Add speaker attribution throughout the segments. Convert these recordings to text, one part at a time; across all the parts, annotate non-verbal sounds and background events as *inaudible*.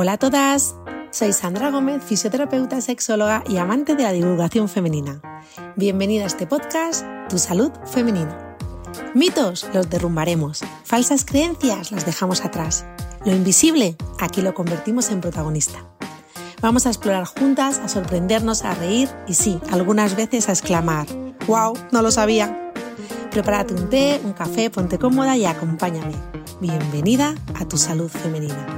Speaker 1: Hola a todas, soy Sandra Gómez, fisioterapeuta, sexóloga y amante de la divulgación femenina. Bienvenida a este podcast, Tu Salud Femenina. Mitos los derrumbaremos, falsas creencias las dejamos atrás. Lo invisible, aquí lo convertimos en protagonista. Vamos a explorar juntas, a sorprendernos, a reír y sí, algunas veces a exclamar, ¡Wow! No lo sabía. Prepárate un té, un café, ponte cómoda y acompáñame. Bienvenida a tu salud femenina.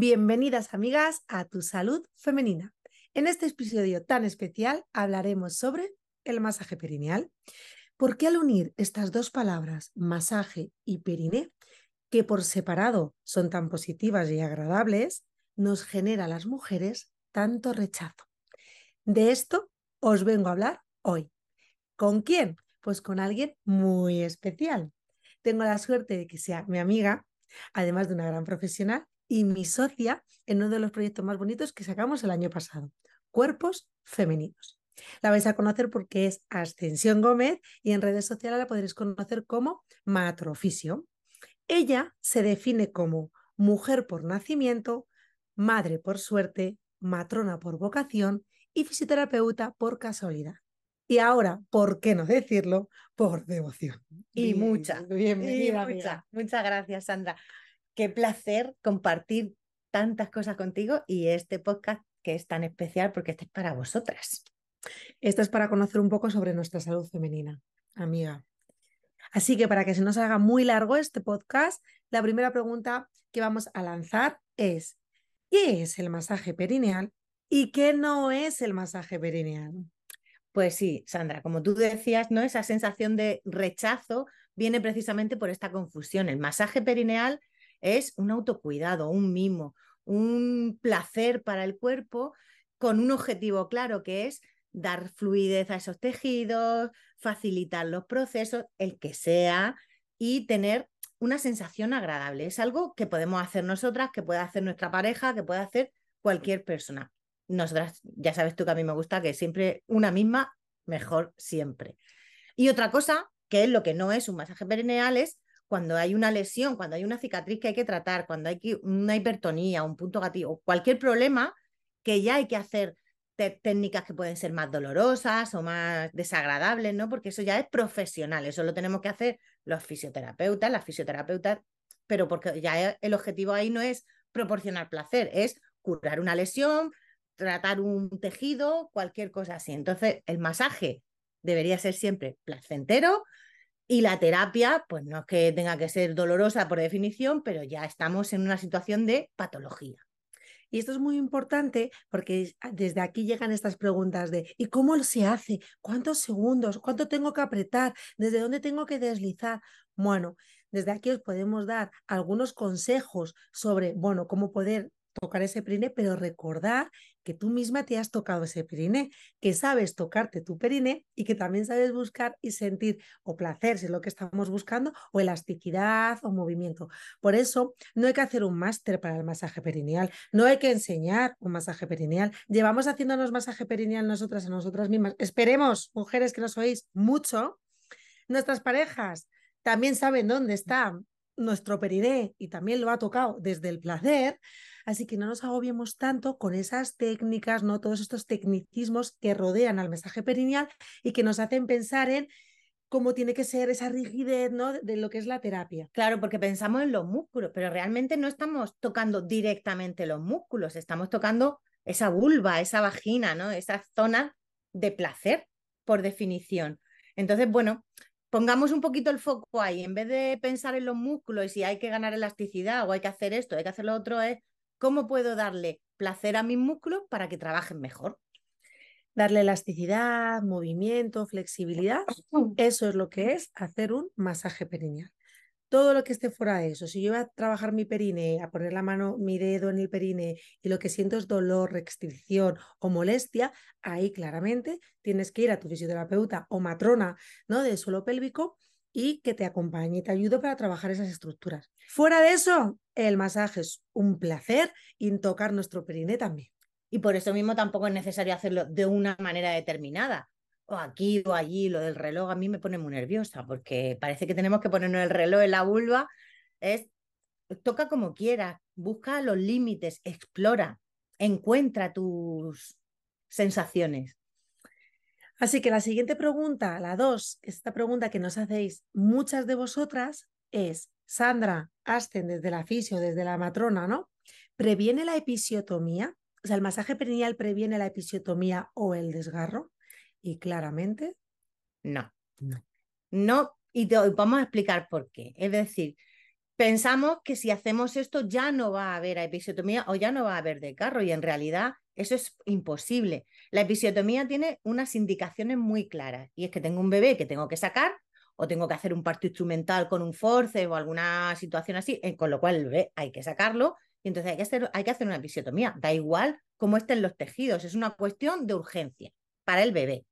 Speaker 1: Bienvenidas amigas a tu salud femenina. En este episodio tan especial hablaremos sobre el masaje perineal. ¿Por qué al unir estas dos palabras, masaje y periné, que por separado son tan positivas y agradables, nos genera las mujeres tanto rechazo? De esto os vengo a hablar hoy. ¿Con quién? Pues con alguien muy especial. Tengo la suerte de que sea mi amiga, además de una gran profesional, y mi socia en uno de los proyectos más bonitos que sacamos el año pasado, Cuerpos Femeninos. La vais a conocer porque es Ascensión Gómez y en redes sociales la podréis conocer como Matrofisio. Ella se define como mujer por nacimiento, madre por suerte, matrona por vocación y fisioterapeuta por casualidad. Y ahora, ¿por qué no decirlo? Por devoción.
Speaker 2: Y mucha.
Speaker 1: Bienvenida.
Speaker 2: mucha. Muchas gracias, Sandra. Qué placer compartir tantas cosas contigo y este podcast que es tan especial porque este es para vosotras.
Speaker 1: Esto es para conocer un poco sobre nuestra salud femenina, amiga. Así que para que se nos haga muy largo este podcast, la primera pregunta que vamos a lanzar es, ¿qué es el masaje perineal y qué no es el masaje perineal?
Speaker 2: Pues sí, Sandra, como tú decías, ¿no? Esa sensación de rechazo viene precisamente por esta confusión. El masaje perineal es un autocuidado, un mimo, un placer para el cuerpo con un objetivo claro que es dar fluidez a esos tejidos, facilitar los procesos, el que sea, y tener una sensación agradable. Es algo que podemos hacer nosotras, que puede hacer nuestra pareja, que puede hacer cualquier persona. Nosotras, ya sabes tú que a mí me gusta que siempre una misma, mejor siempre. Y otra cosa, que es lo que no es un masaje perineal, es cuando hay una lesión, cuando hay una cicatriz que hay que tratar, cuando hay una hipertonía, un punto gatillo, cualquier problema que ya hay que hacer técnicas que pueden ser más dolorosas o más desagradables, ¿no? Porque eso ya es profesional, eso lo tenemos que hacer los fisioterapeutas, las fisioterapeutas, pero porque ya el objetivo ahí no es proporcionar placer, es curar una lesión, tratar un tejido, cualquier cosa así. Entonces, el masaje debería ser siempre placentero, y la terapia, pues no es que tenga que ser dolorosa por definición, pero ya estamos en una situación de patología.
Speaker 1: Y esto es muy importante porque desde aquí llegan estas preguntas de ¿y cómo se hace? ¿Cuántos segundos? ¿Cuánto tengo que apretar? ¿Desde dónde tengo que deslizar? Bueno, desde aquí os podemos dar algunos consejos sobre, bueno, cómo poder tocar ese perine, pero recordar que tú misma te has tocado ese perine, que sabes tocarte tu perine y que también sabes buscar y sentir o placer, si es lo que estamos buscando, o elasticidad o movimiento. Por eso no hay que hacer un máster para el masaje perineal, no hay que enseñar un masaje perineal. Llevamos haciéndonos masaje perineal nosotras a nosotras mismas. Esperemos, mujeres que nos oís mucho, nuestras parejas también saben dónde está nuestro periné y también lo ha tocado desde el placer, así que no nos agobiemos tanto con esas técnicas, no todos estos tecnicismos que rodean al mensaje perineal y que nos hacen pensar en cómo tiene que ser esa rigidez ¿no? de lo que es la terapia.
Speaker 2: Claro, porque pensamos en los músculos, pero realmente no estamos tocando directamente los músculos, estamos tocando esa vulva, esa vagina, ¿no? Esa zona de placer, por definición. Entonces, bueno, pongamos un poquito el foco ahí, en vez de pensar en los músculos y si hay que ganar elasticidad o hay que hacer esto, hay que hacer lo otro, es cómo puedo darle placer a mis músculos para que trabajen mejor.
Speaker 1: Darle elasticidad, movimiento, flexibilidad, *clears throat* eso es lo que es hacer un masaje perineal todo lo que esté fuera de eso. Si yo voy a trabajar mi perine, a poner la mano, mi dedo en el perine y lo que siento es dolor, restricción o molestia, ahí claramente tienes que ir a tu fisioterapeuta o matrona ¿no? del suelo pélvico y que te acompañe y te ayude para trabajar esas estructuras. Fuera de eso, el masaje es un placer y tocar nuestro perine también.
Speaker 2: Y por eso mismo tampoco es necesario hacerlo de una manera determinada o aquí o allí, lo del reloj a mí me pone muy nerviosa porque parece que tenemos que ponernos el reloj en la vulva. Es, toca como quieras, busca los límites, explora, encuentra tus sensaciones.
Speaker 1: Así que la siguiente pregunta, la dos, esta pregunta que nos hacéis muchas de vosotras es, Sandra, Asten desde la fisio, desde la matrona, ¿no? ¿Previene la episiotomía? O sea, ¿el masaje perineal previene la episiotomía o el desgarro? Y claramente...
Speaker 2: No, no. No, y te, vamos a explicar por qué. Es decir, pensamos que si hacemos esto ya no va a haber episiotomía o ya no va a haber desgarro y en realidad eso es imposible. La episiotomía tiene unas indicaciones muy claras y es que tengo un bebé que tengo que sacar o tengo que hacer un parto instrumental con un force o alguna situación así, eh, con lo cual el bebé hay que sacarlo y entonces hay que hacer, hay que hacer una episiotomía. Da igual cómo estén los tejidos, es una cuestión de urgencia para el bebé.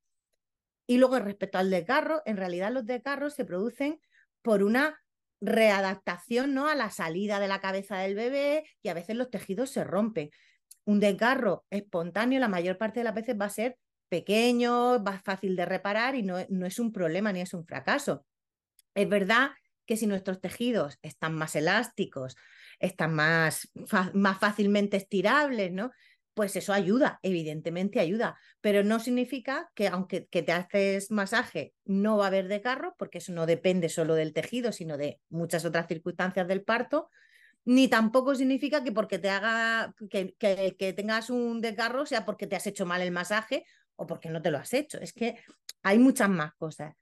Speaker 2: Y luego respecto al desgarro, en realidad los desgarros se producen por una readaptación ¿no? a la salida de la cabeza del bebé y a veces los tejidos se rompen un desgarro espontáneo la mayor parte de las veces va a ser pequeño, va fácil de reparar y no, no es un problema ni es un fracaso. Es verdad que si nuestros tejidos están más elásticos, están más, más fácilmente estirables, ¿no? Pues eso ayuda, evidentemente ayuda, pero no significa que aunque que te haces masaje no va a haber desgarro, porque eso no depende solo del tejido, sino de muchas otras circunstancias del parto, ni tampoco significa que porque te haga, que, que, tengas un desgarro sea porque te has hecho mal el masaje o porque no te lo has hecho. Es que hay muchas más cosas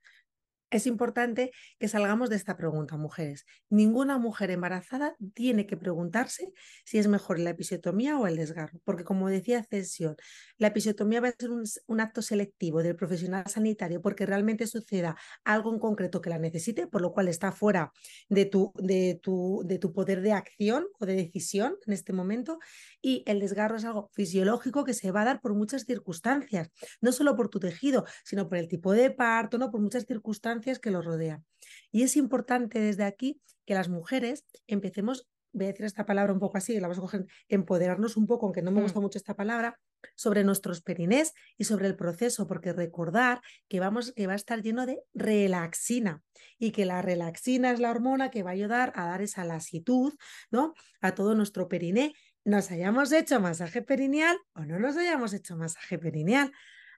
Speaker 1: es importante que salgamos de esta pregunta, mujeres. Ninguna mujer embarazada tiene que preguntarse si es mejor la episiotomía o el desgarro, porque como decía Cesión, la episiotomía va a ser un, acto selectivo del profesional sanitario porque realmente suceda algo en concreto que la necesite, por lo cual está fuera de tu, de tu, de tu poder de acción o de decisión en este momento, y el desgarro es algo fisiológico que se va a dar por muchas circunstancias, no solo por tu tejido, sino por el tipo de parto, no por muchas circunstancias que lo rodean. Y es importante desde aquí que las mujeres empecemos, voy a decir esta palabra un poco así, la vamos a coger, empoderarnos un poco, aunque no me gusta mm. mucho esta palabra, sobre nuestros perinés y sobre el proceso, porque recordar que, vamos, que va a estar lleno de relaxina y que la relaxina es la hormona que va a ayudar a dar esa lasitud ¿no? a todo nuestro periné, nos hayamos hecho masaje perineal o no nos hayamos hecho masaje perineal.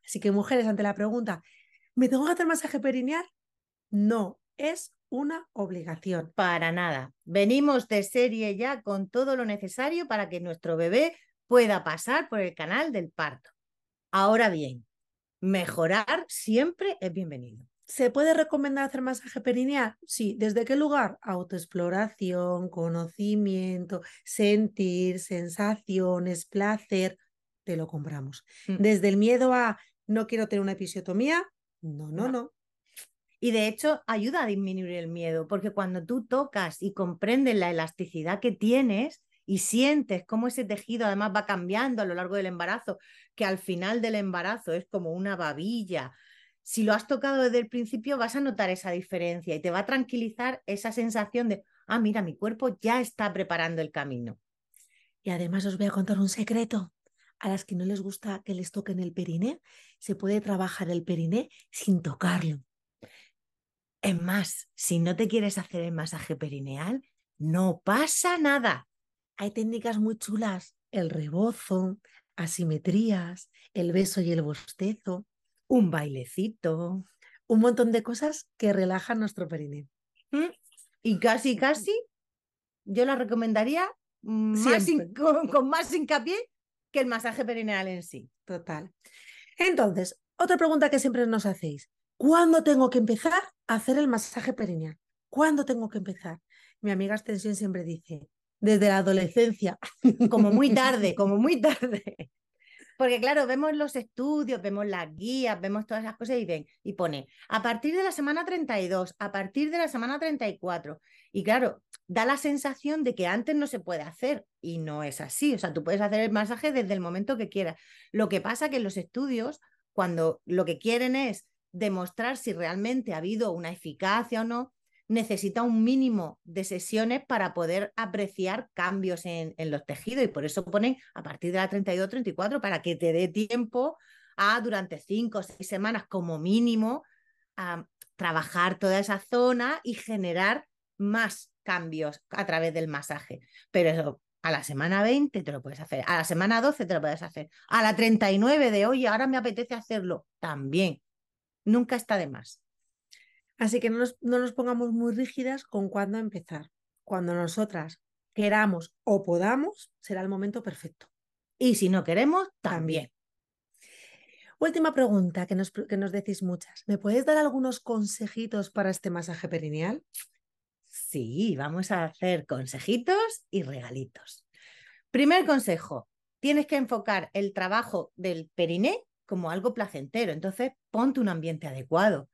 Speaker 1: Así que mujeres, ante la pregunta, ¿me tengo que hacer masaje perineal? No es una obligación.
Speaker 2: Para nada. Venimos de serie ya con todo lo necesario para que nuestro bebé pueda pasar por el canal del parto. Ahora bien, mejorar siempre es bienvenido.
Speaker 1: ¿Se puede recomendar hacer masaje perineal? Sí. ¿Desde qué lugar? Autoexploración, conocimiento, sentir, sensaciones, placer. Te lo compramos. Mm. Desde el miedo a no quiero tener una episiotomía. no, no. no.
Speaker 2: Y de hecho ayuda a disminuir el miedo, porque cuando tú tocas y comprendes la elasticidad que tienes y sientes cómo ese tejido además va cambiando a lo largo del embarazo, que al final del embarazo es como una babilla. Si lo has tocado desde el principio vas a notar esa diferencia y te va a tranquilizar esa sensación de, ah, mira, mi cuerpo ya está preparando el camino.
Speaker 1: Y además os voy a contar un secreto. A las que no les gusta que les toquen el periné, se puede trabajar el periné sin tocarlo.
Speaker 2: Es más, si no te quieres hacer el masaje perineal, no pasa nada.
Speaker 1: Hay técnicas muy chulas, el rebozo, asimetrías, el beso y el bostezo,
Speaker 2: un bailecito,
Speaker 1: un montón de cosas que relajan nuestro periné.
Speaker 2: ¿Mm? Y casi, casi, yo la recomendaría con, con más hincapié que el masaje perineal en sí.
Speaker 1: Total. Entonces, otra pregunta que siempre nos hacéis. ¿Cuándo tengo que empezar hacer el masaje perineal? ¿Cuándo tengo que empezar? Mi amiga Extensión siempre dice, desde la adolescencia. *laughs*
Speaker 2: Como muy tarde, como muy tarde. Porque claro, vemos los estudios, vemos las guías, vemos todas las cosas y ven, y pone, a partir de la semana 32, a partir de la semana 34. Y claro, da la sensación de que antes no se puede hacer y no es así. O sea, tú puedes hacer el masaje desde el momento que quieras. Lo que pasa que en los estudios, cuando lo que quieren es demostrar si realmente ha habido una eficacia o no, necesita un mínimo de sesiones para poder apreciar cambios en, los tejidos y por eso ponen a partir de la 32-34 para que te dé tiempo a durante cinco o seis semanas como mínimo a trabajar toda esa zona y generar más cambios a través del masaje. Pero eso, a la semana 20 te lo puedes hacer, a la semana 12 te lo puedes hacer, a la 39 de hoy ahora me apetece hacerlo también. Nunca está de más.
Speaker 1: Así que no nos, no nos pongamos muy rígidas con cuándo empezar. Cuando nosotras queramos o podamos, será el momento perfecto.
Speaker 2: Y si no queremos, también.
Speaker 1: Última pregunta que nos, que nos decís muchas. ¿Me puedes dar algunos consejitos para este masaje perineal?
Speaker 2: Sí, vamos a hacer consejitos y regalitos. Primer consejo, tienes que enfocar el trabajo del periné como algo placentero. Entonces, ponte un ambiente adecuado,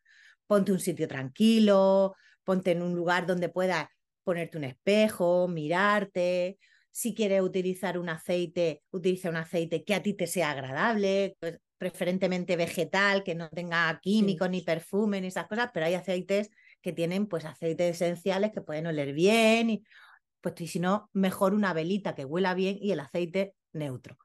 Speaker 2: ponte un sitio tranquilo, ponte en un lugar donde puedas ponerte un espejo, mirarte. Si quieres utilizar un aceite, utiliza un aceite que a ti te sea agradable, pues, preferentemente vegetal, que no tenga químicos ni perfume ni esas cosas, pero hay aceites que tienen pues aceites esenciales que pueden oler bien y pues y si no, mejor una velita que huela bien y el aceite neutro.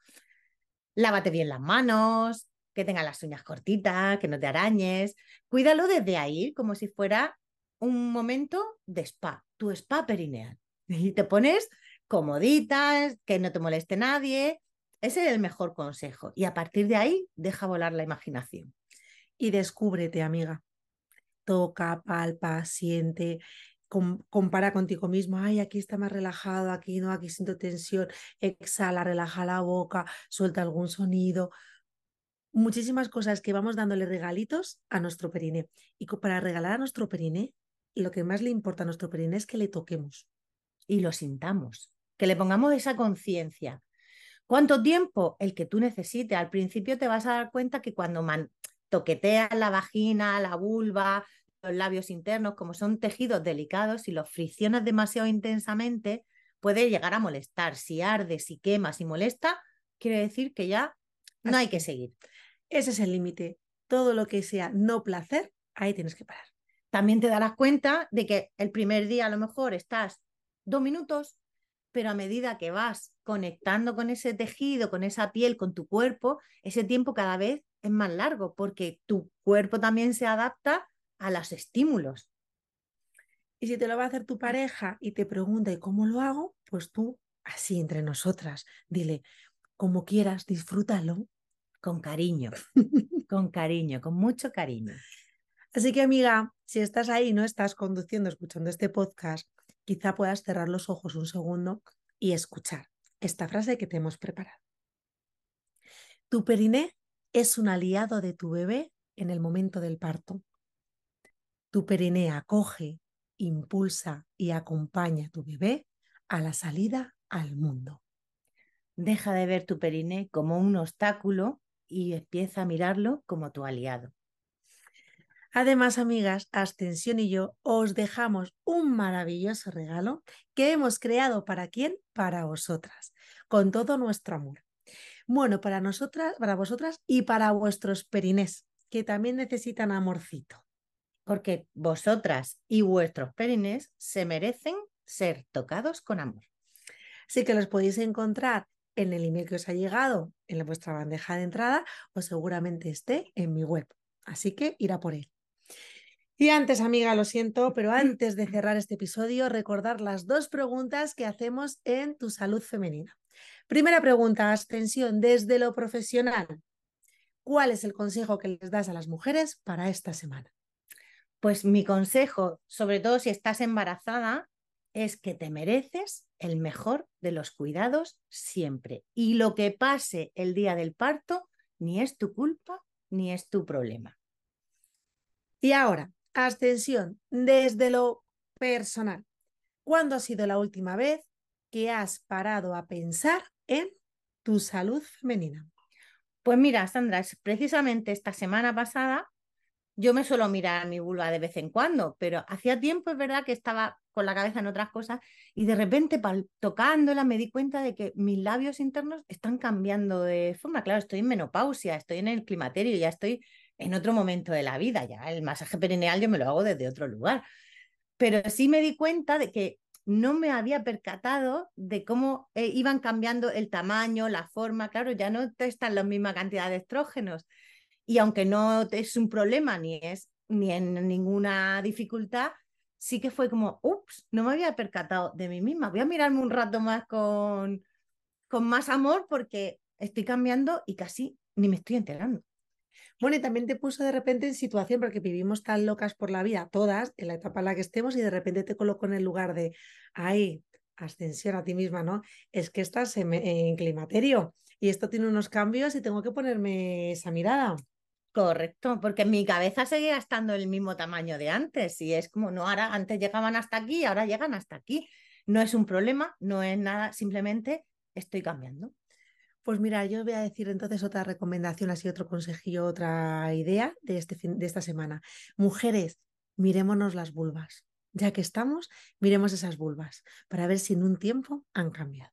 Speaker 2: Lávate bien las manos, que tenga las uñas cortitas, que no te arañes. Cuídalo desde ahí como si fuera un momento de spa, tu spa perineal. Y te pones comoditas, que no te moleste nadie. Ese es el mejor consejo. Y a partir de ahí, deja volar la imaginación.
Speaker 1: Y descúbrete, amiga toca, palpa, siente, compara contigo mismo, ay, aquí está más relajado, aquí no, aquí siento tensión, exhala, relaja la boca, suelta algún sonido. Muchísimas cosas que vamos dándole regalitos a nuestro periné. Y para regalar a nuestro periné, lo que más le importa a nuestro periné es que le toquemos.
Speaker 2: Y lo sintamos, que le pongamos esa conciencia. ¿Cuánto tiempo? El que tú necesites. Al principio te vas a dar cuenta que cuando man toqueteas la vagina, la vulva, los labios internos, como son tejidos delicados, si los friccionas demasiado intensamente, puede llegar a molestar. Si arde, si quema, si molesta, quiere decir que ya no hay que seguir.
Speaker 1: Ese es el límite. Todo lo que sea no placer, ahí tienes que parar.
Speaker 2: También te darás cuenta de que el primer día a lo mejor estás dos minutos, pero a medida que vas conectando con ese tejido, con esa piel, con tu cuerpo, ese tiempo cada vez es más largo porque tu cuerpo también se adapta a los estímulos.
Speaker 1: Y si te lo va a hacer tu pareja y te pregunta ¿y cómo lo hago? Pues tú, así entre nosotras, dile, como quieras, disfrútalo.
Speaker 2: Con cariño, con cariño, con mucho cariño.
Speaker 1: Así que amiga, si estás ahí no estás conduciendo, escuchando este podcast, quizá puedas cerrar los ojos un segundo y escuchar esta frase que te hemos preparado. Tu periné es un aliado de tu bebé en el momento del parto. Tu periné acoge, impulsa y acompaña a tu bebé a la salida al mundo.
Speaker 2: Deja de ver tu periné como un obstáculo y empieza a mirarlo como tu aliado.
Speaker 1: Además, amigas, Ascensión y yo os dejamos un maravilloso regalo que hemos creado para quién? Para vosotras, con todo nuestro amor. Bueno, para nosotras, para vosotras y para vuestros perinés, que también necesitan amorcito.
Speaker 2: Porque vosotras y vuestros perinés se merecen ser tocados con amor.
Speaker 1: Así que los podéis encontrar en el email que os ha llegado en vuestra bandeja de entrada o seguramente esté en mi web. Así que irá por él. Y antes, amiga, lo siento, pero antes de cerrar este episodio, recordar las dos preguntas que hacemos en tu salud femenina. Primera pregunta, Ascensión, desde lo profesional. ¿Cuál es el consejo que les das a las mujeres para esta semana?
Speaker 2: Pues mi consejo, sobre todo si estás embarazada, es que te mereces el mejor de los cuidados siempre. Y lo que pase el día del parto ni es tu culpa ni es tu problema.
Speaker 1: Y ahora, ascensión desde lo personal. ¿Cuándo ha sido la última vez que has parado a pensar en tu salud femenina?
Speaker 2: Pues mira, Sandra, precisamente esta semana pasada yo me suelo mirar mi vulva de vez en cuando, pero hacía tiempo es verdad que estaba con la cabeza en otras cosas y de repente tocándola me di cuenta de que mis labios internos están cambiando de forma. Claro, estoy en menopausia, estoy en el climaterio, ya estoy en otro momento de la vida, ya el masaje perineal yo me lo hago desde otro lugar. Pero sí me di cuenta de que no me había percatado de cómo eh, iban cambiando el tamaño, la forma, claro, ya no están la misma cantidad de estrógenos. Y aunque no es un problema ni es ni en ninguna dificultad, sí que fue como, ups, no me había percatado de mí misma. Voy a mirarme un rato más con, con más amor porque estoy cambiando y casi ni me estoy enterando.
Speaker 1: Bueno, y también te puso de repente en situación, porque vivimos tan locas por la vida, todas, en la etapa en la que estemos, y de repente te coloco en el lugar de, ay, ascensión a ti misma, ¿no? Es que estás en climaterio y esto tiene unos cambios y tengo que ponerme esa mirada.
Speaker 2: Correcto, porque mi cabeza seguía estando el mismo tamaño de antes y es como, no, ahora antes llegaban hasta aquí, ahora llegan hasta aquí. No es un problema, no es nada, simplemente estoy cambiando.
Speaker 1: Pues mira, yo voy a decir entonces otra recomendación, así otro consejillo, otra idea de, este de esta semana. Mujeres, mirémonos las vulvas. Ya que estamos, miremos esas vulvas para ver si en un tiempo han cambiado.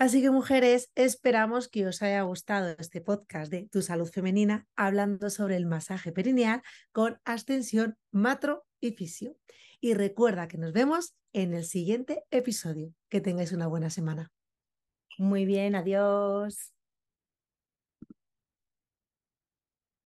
Speaker 1: Así que mujeres, esperamos que os haya gustado este podcast de Tu Salud Femenina hablando sobre el masaje perineal con ascensión, matro y fisio. Y recuerda que nos vemos en el siguiente episodio. Que tengáis una buena semana.
Speaker 2: Muy bien, adiós.